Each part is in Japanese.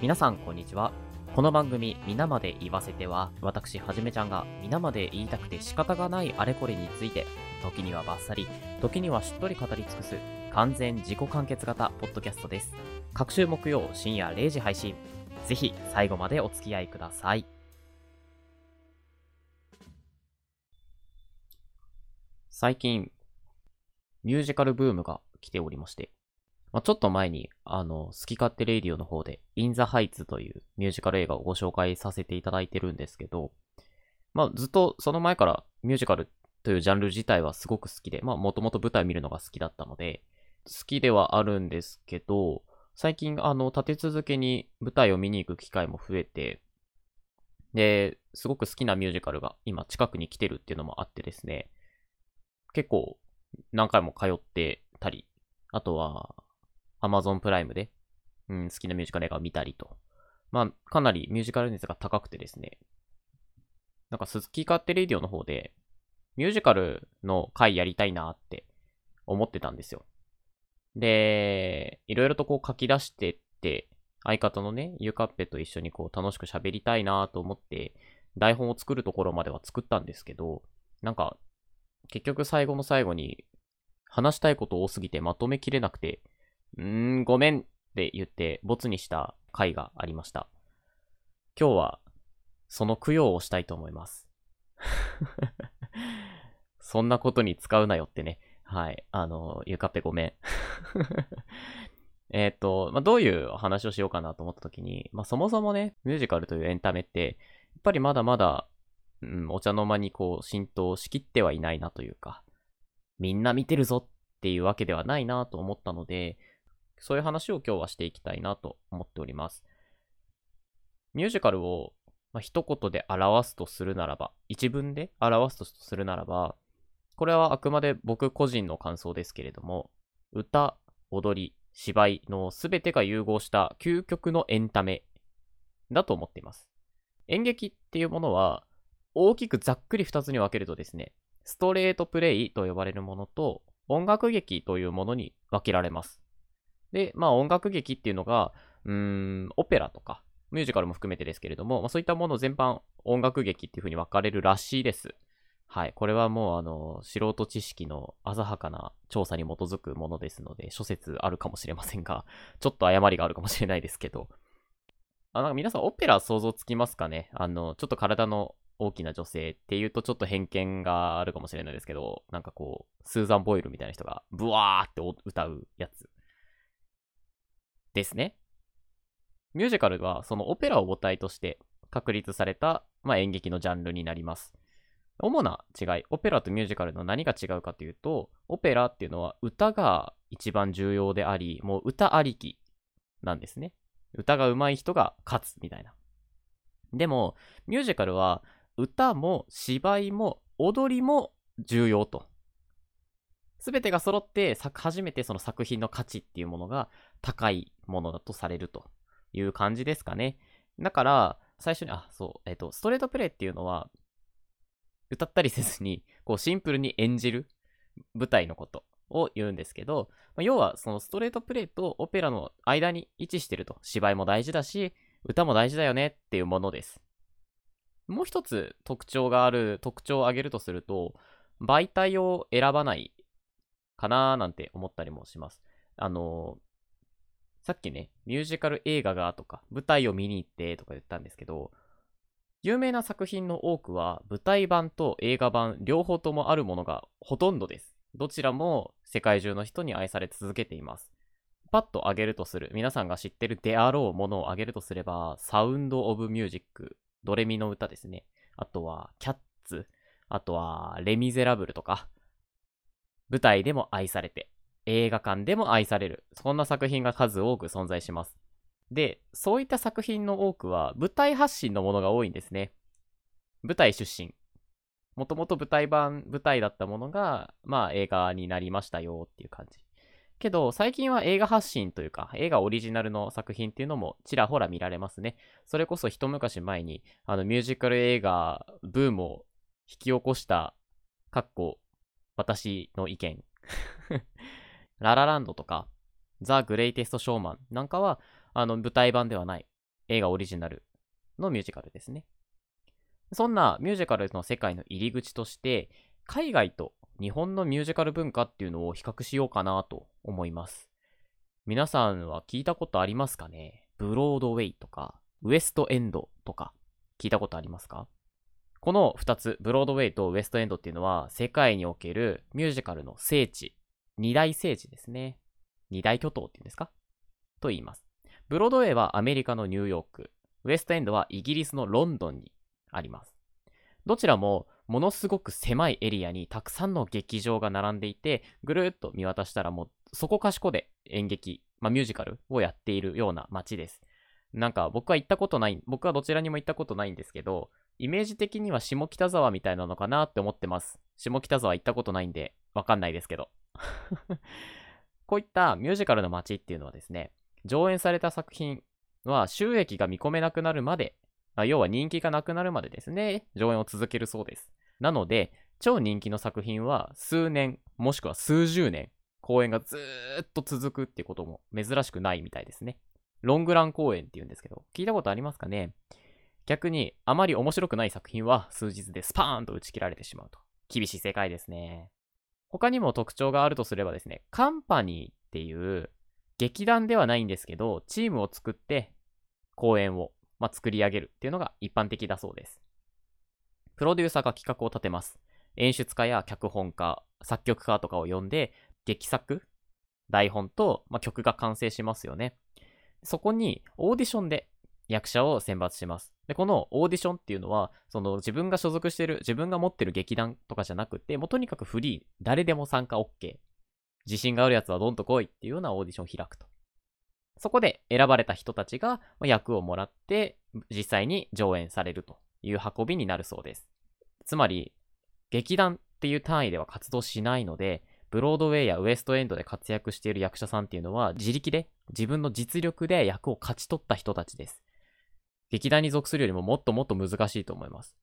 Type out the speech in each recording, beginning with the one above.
皆さんこんにちは。この番組皆まで言わせては私はじめちゃんが皆まで言いたくて仕方がないあれこれについて時にはバッサリ時にはしっとり語り尽くす完全自己完結型ポッドキャストです。各週木曜深夜0時配信。ぜひ最後までお付き合いください。最近ミュージカルブームが来ておりましてまあ、ちょっと前に、あの、好き勝手レイディオの方で、 In the Heights というミュージカル映画をご紹介させていただいてるんですけど、まあ、ずっとその前からミュージカルというジャンル自体はすごく好きで、まあ、もともと舞台見るのが好きだったので、好きではあるんですけど、最近、あの、立て続けに舞台を見に行く機会も増えて、で、すごく好きなミュージカルが今近くに来てるっていうのもあってですね、結構何回も通ってたり、あとは、Amazon プライムで、うん、好きなミュージカル映画を見たりと。まあ、かなりミュージカル熱が高くてですね。なんか、好き勝手レディオの方で、ミュージカルの回やりたいなって思ってたんですよ。で、いろいろとこう書き出してって、相方のね、ゆかっぺと一緒にこう楽しく喋りたいなと思って、台本を作るところまでは作ったんですけど、なんか、結局最後の最後に、話したいこと多すぎてまとめきれなくて、うーん、ごめんって言ってボツにした回がありました。今日はその供養をしたいと思います。そんなことに使うなよってね。はい。あの、ゆかぺごめん。えっと、まあ、どういう話をしようかなと思った時に、まあ、そもそもね、ミュージカルというエンタメって、やっぱりまだまだ、うん、お茶の間にこう浸透しきってはいないなというか、みんな見てるぞっていうわけではないなと思ったので、そういう話を今日はしていきたいなと思っております。ミュージカルを、まあ、一言で表すとするならば、一文で表すとするならば、これはあくまで僕個人の感想ですけれども、歌、踊り、芝居の全てが融合した究極のエンタメだと思っています。演劇っていうものは、大きくざっくり2つに分けるとですね、ストレートプレイと呼ばれるものと、音楽劇というものに分けられます。で、まあ音楽劇っていうのが、うーん、オペラとか、ミュージカルも含めてですけれども、まあ、そういったもの全般音楽劇っていう風に分かれるらしいです。はい。これはもう、あの、素人知識の浅はかな調査に基づくものですので、諸説あるかもしれませんが、ちょっと誤りがあるかもしれないですけど。あ、なんか皆さんオペラ想像つきますかね？あの、ちょっと体の大きな女性っていうとちょっと偏見があるかもしれないですけど、なんかこう、スーザン・ボイルみたいな人がブワーって歌うやつ。ですね。ミュージカルはそのオペラを母体として確立された、まあ、演劇のジャンルになります。主な違い、オペラとミュージカルの何が違うかというと、オペラっていうのは歌が一番重要であり、もう歌ありきなんですね。歌が上手い人が勝つみたいな。でも、ミュージカルは歌も芝居も踊りも重要と。すべてが揃って初めてその作品の価値っていうものが高いものだとされるという感じですかね。だから、最初に、あ、そう、えっ、ー、と、ストレートプレイっていうのは、歌ったりせずに、こう、シンプルに演じる舞台のことを言うんですけど、まあ、要は、そのストレートプレイとオペラの間に位置してると。芝居も大事だし、歌も大事だよねっていうものです。もう一つ特徴がある、特徴を挙げるとすると、媒体を選ばないかなーなんて思ったりもします。あのー、さっきね、ミュージカル映画がとか、舞台を見に行ってとか言ったんですけど、有名な作品の多くは舞台版と映画版両方ともあるものがほとんどです。どちらも世界中の人に愛され続けています。パッと挙げるとする、皆さんが知ってるであろうものを挙げるとすれば、サウンド・オブ・ミュージック、ドレミの歌ですね。あとは、キャッツ、あとは、レ・ミゼラブルとか、舞台でも愛されて、映画館でも愛される、そんな作品が数多く存在します。で、そういった作品の多くは舞台発信のものが多いんですね。舞台出身。もともと舞台版、舞台だったものが、まあ映画になりましたよっていう感じ。けど、最近は映画発信というか、映画オリジナルの作品っていうのもちらほら見られますね。それこそ一昔前に、あのミュージカル映画ブームを引き起こした、かっこ私の意見。ララランドとか、ザ・グレイテスト・ショーマンなんかは、あの、舞台版ではない。映画オリジナルのミュージカルですね。そんなミュージカルの世界の入り口として、海外と日本のミュージカル文化っていうのを比較しようかなと思います。皆さんは聞いたことありますかね？ブロードウェイとか、ウエストエンドとか、聞いたことありますか？この2つ、ブロードウェイとウエストエンドっていうのは、世界におけるミュージカルの聖地、二大聖地ですね。二大巨頭っていうんですか？と言います。ブロードウェイはアメリカのニューヨーク、ウエストエンドはイギリスのロンドンにあります。どちらもものすごく狭いエリアにたくさんの劇場が並んでいて、ぐるーっと見渡したらもうそこかしこで演劇、まあ、ミュージカルをやっているような街です。なんか僕は行ったことない、僕はどちらにも行ったことないんですけど、イメージ的には下北沢みたいなのかなって思ってます。下北沢行ったことないんで、わかんないですけど。こういったミュージカルの街っていうのはですね、上演された作品は収益が見込めなくなるまで、要は人気がなくなるまでですね、上演を続けるそうです。なので、超人気の作品は数年、もしくは数十年、公演がずーっと続くってことも珍しくないみたいですね。ロングラン公演って言うんですけど、聞いたことありますかね？逆に、あまり面白くない作品は数日でスパーンと打ち切られてしまうと。厳しい世界ですね。他にも特徴があるとすればですね、カンパニーっていう劇団ではないんですけど、チームを作って公演を、まあ、作り上げるっていうのが一般的だそうです。プロデューサーが企画を立てます。演出家や脚本家、作曲家とかを呼んで、劇作、台本と、まあ、曲が完成しますよね。そこにオーディションで役者を選抜します。で、このオーディションっていうのは、その自分が所属してる、自分が持ってる劇団とかじゃなくて、もうとにかくフリー、誰でも参加 OK。自信があるやつはどんと来いっていうようなオーディションを開くと。そこで選ばれた人たちが役をもらって、実際に上演されるという運びになるそうです。つまり、劇団っていう単位では活動しないので、ブロードウェイやウエストエンドで活躍している役者さんっていうのは自力で自分の実力で役を勝ち取った人たちです。劇団に属するよりももっともっと難しいと思います。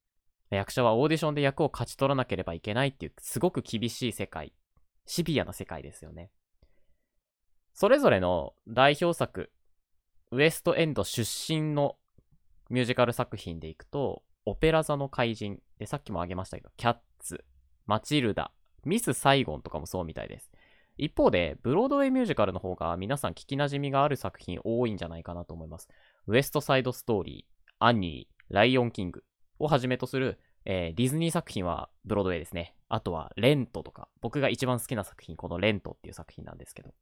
役者はオーディションで役を勝ち取らなければいけないっていうすごく厳しい世界、シビアな世界ですよね。それぞれの代表作、ウエストエンド出身のミュージカル作品でいくと、オペラ座の怪人でさっきも挙げましたけど、キャッツ、マチルダ、ミス・サイゴンとかもそうみたいです。一方で、ブロードウェイミュージカルの方が皆さん聞き馴染みがある作品多いんじゃないかなと思います。ウエストサイドストーリー、アニー、ライオンキングをはじめとする、えー、ディズニー作品はブロードウェイですね。あとはレントとか、僕が一番好きな作品、このレントっていう作品なんですけど。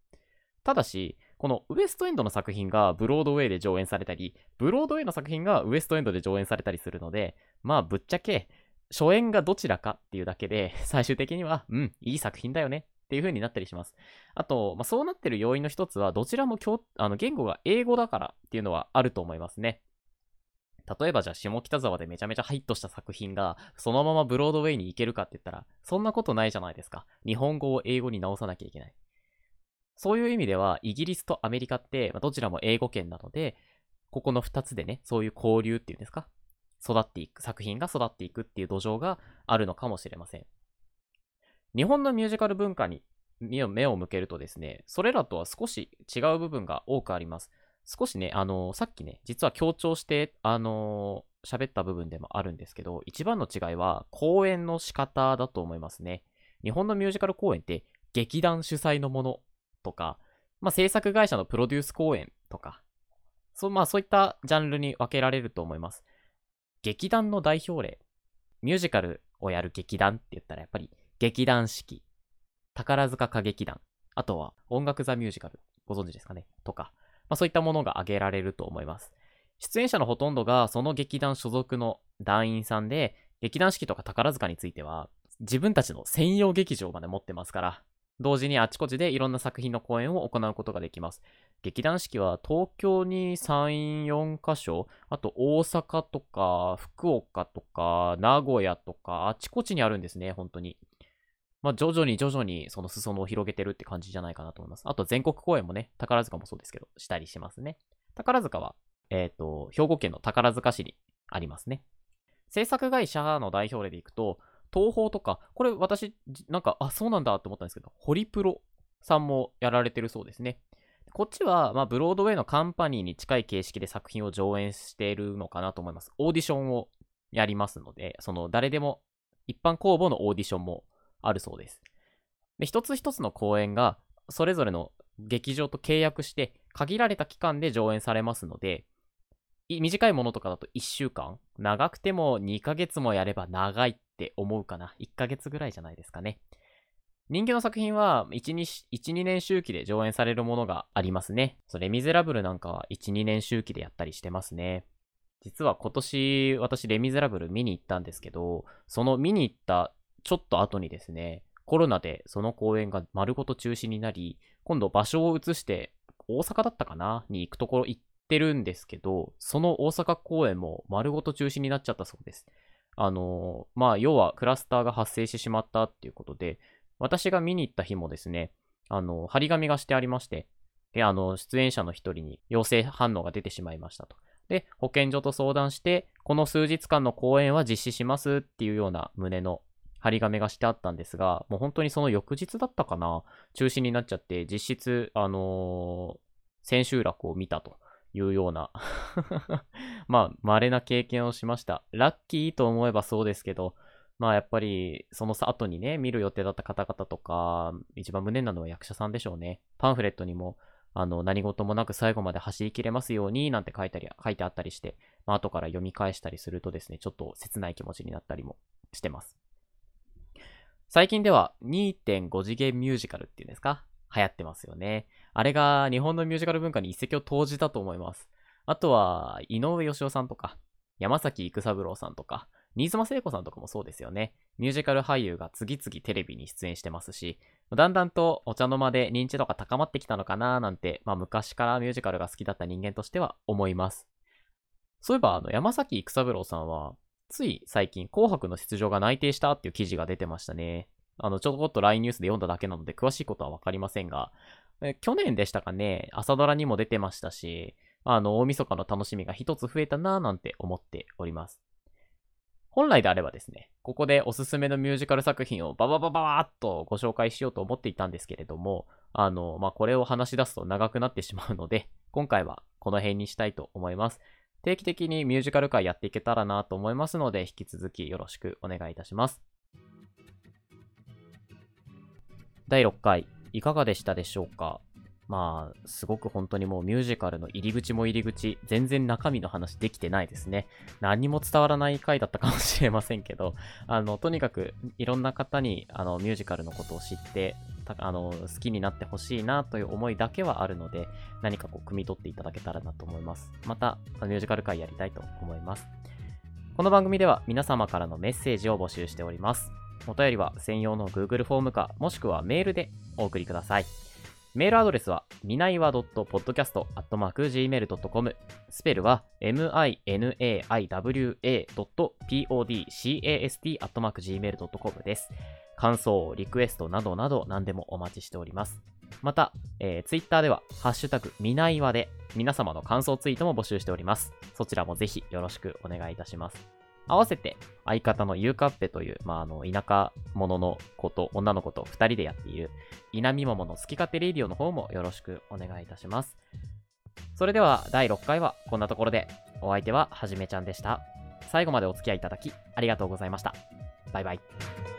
ただし、このウエストエンドの作品がブロードウェイで上演されたり、ブロードウェイの作品がウエストエンドで上演されたりするので、まあぶっちゃけ、初演がどちらかっていうだけで、最終的には、うん、いい作品だよねっていう風になったりします。あと、まあ、そうなってる要因の一つは、どちらもあの言語が英語だからっていうのはあると思いますね。例えばじゃあ下北沢でめちゃめちゃハイッとした作品がそのままブロードウェイに行けるかって言ったらそんなことないじゃないですか。日本語を英語に直さなきゃいけない。そういう意味ではイギリスとアメリカってどちらも英語圏なのでここの2つでね、そういう交流っていうんですか？育っていく、作品が育っていくっていう土壌があるのかもしれません。日本のミュージカル文化に目を向けるとですね、それらとは少し違う部分が多くあります。少しね、あのー、さっきね、実は強調して、あのー、喋った部分でもあるんですけど、一番の違いは公演の仕方だと思いますね。日本のミュージカル公演って劇団主催のものとか、まあ、制作会社のプロデュース公演とか、そう、まあそういったジャンルに分けられると思います。劇団の代表例、ミュージカルをやる劇団って言ったらやっぱり劇団四季、宝塚歌劇団、あとは音楽座ミュージカル、ご存知ですかね？とか、まあ、そういったものが挙げられると思います。出演者のほとんどがその劇団所属の団員さんで、劇団四季とか宝塚については、自分たちの専用劇場まで持ってますから、同時にあちこちでいろんな作品の公演を行うことができます。劇団四季は東京に3、4カ所、あと大阪とか福岡とか名古屋とかあちこちにあるんですね、本当に。まあ、徐々に徐々にその裾野を広げてるって感じじゃないかなと思います。あと全国公演もね、宝塚もそうですけど、したりしますね。宝塚は、えっ、ー、と、兵庫県の宝塚市にありますね。制作会社の代表例でいくと、東宝とか、これ私、なんか、あ、そうなんだと思ったんですけど、ホリプロさんもやられてるそうですね。こっちは、まあ、ブロードウェイのカンパニーに近い形式で作品を上演しているのかなと思います。オーディションをやりますので、その誰でも一般公募のオーディションもあるそうです。で、一つ一つの公演がそれぞれの劇場と契約して限られた期間で上演されますので、短いものとかだと1週間長くても2ヶ月もやれば長いって思うかな。1ヶ月ぐらいじゃないですかね。人気の作品は1、2年周期で上演されるものがありますね。それ、ミゼラブルなんかは1、2年周期でやったりしてますね。実は今年、私、レ・ミゼラブル見に行ったんですけど、その見に行ったちょっと後にですね、コロナでその公演が丸ごと中止になり、今度場所を移して大阪だったかな？に行くところ行ってるんですけど、その大阪公演も丸ごと中止になっちゃったそうです。あのー、まあ、要はクラスターが発生してしまったっていうことで、私が見に行った日もですね、あの、張り紙がしてありまして、で、あの、出演者の一人に陽性反応が出てしまいましたと。で、保健所と相談して、この数日間の公演は実施しますっていうような旨の張り紙がしてあったんですが、もう本当にその翌日だったかな、中止になっちゃって、実質、あのー、千秋楽を見たというような まあ、稀な経験をしました。ラッキーと思えばそうですけど、まあやっぱり、その後にね、見る予定だった方々とか、一番無念なのは役者さんでしょうね。パンフレットにも、あの、何事もなく最後まで走り切れますように、なんて書いたり、書いてあったりして、まあ後から読み返したりするとですね、ちょっと切ない気持ちになったりもしてます。最近では2.5次元ミュージカルっていうんですか？流行ってますよね。あれが日本のミュージカル文化に一石を投じたと思います。あとは、井上義雄さんとか、山崎育三郎さんとか、新妻聖子さんとかもそうですよね。ミュージカル俳優が次々テレビに出演してますし、だんだんとお茶の間で認知度が高まってきたのかななんて、まあ昔からミュージカルが好きだった人間としては思います。そういえば、あの、山崎育三郎さんは、つい最近、紅白の出場が内定したっていう記事が出てましたね。あの、ちょこっと LINE ニュースで読んだだけなので、詳しいことはわかりませんが、え去年でしたかね、朝ドラにも出てましたし、あの、大晦日の楽しみが一つ増えたなぁなんて思っております。本来であればですね、ここでおすすめのミュージカル作品をバババババーっとご紹介しようと思っていたんですけれども、あの、まあ、これを話し出すと長くなってしまうので、今回はこの辺にしたいと思います。定期的にミュージカル界やっていけたらなと思いますので、引き続きよろしくお願いいたします。第6回、いかがでしたでしょうか？まあ、すごく本当にもうミュージカルの入り口も入り口、全然中身の話できてないですね。何も伝わらない回だったかもしれませんけど、あの、とにかくいろんな方にあのミュージカルのことを知って、あの、好きになってほしいなという思いだけはあるので、何かこう、汲み取っていただけたらなと思います。また、ミュージカル回やりたいと思います。この番組では皆様からのメッセージを募集しております。お便りは専用の Google フォームか、もしくはメールでお送りください。メールアドレスは、みないわ .podcast.gmail.com。スペルは、minaiwa.podcast.gmail.com です。感想、リクエストなどなど何でもお待ちしております。また、えー、ツイッターでは、ハッシュタグ、みないわで、皆様の感想ツイートも募集しております。そちらもぜひよろしくお願いいたします。合わせて相方のゆうかっぺという、まあ、あの、田舎者の子と女の子と二人でやっている、稲見桃の好き勝手レディオの方もよろしくお願いいたします。それでは第6回はこんなところで、お相手ははじめちゃんでした。最後までお付き合いいただきありがとうございました。バイバイ。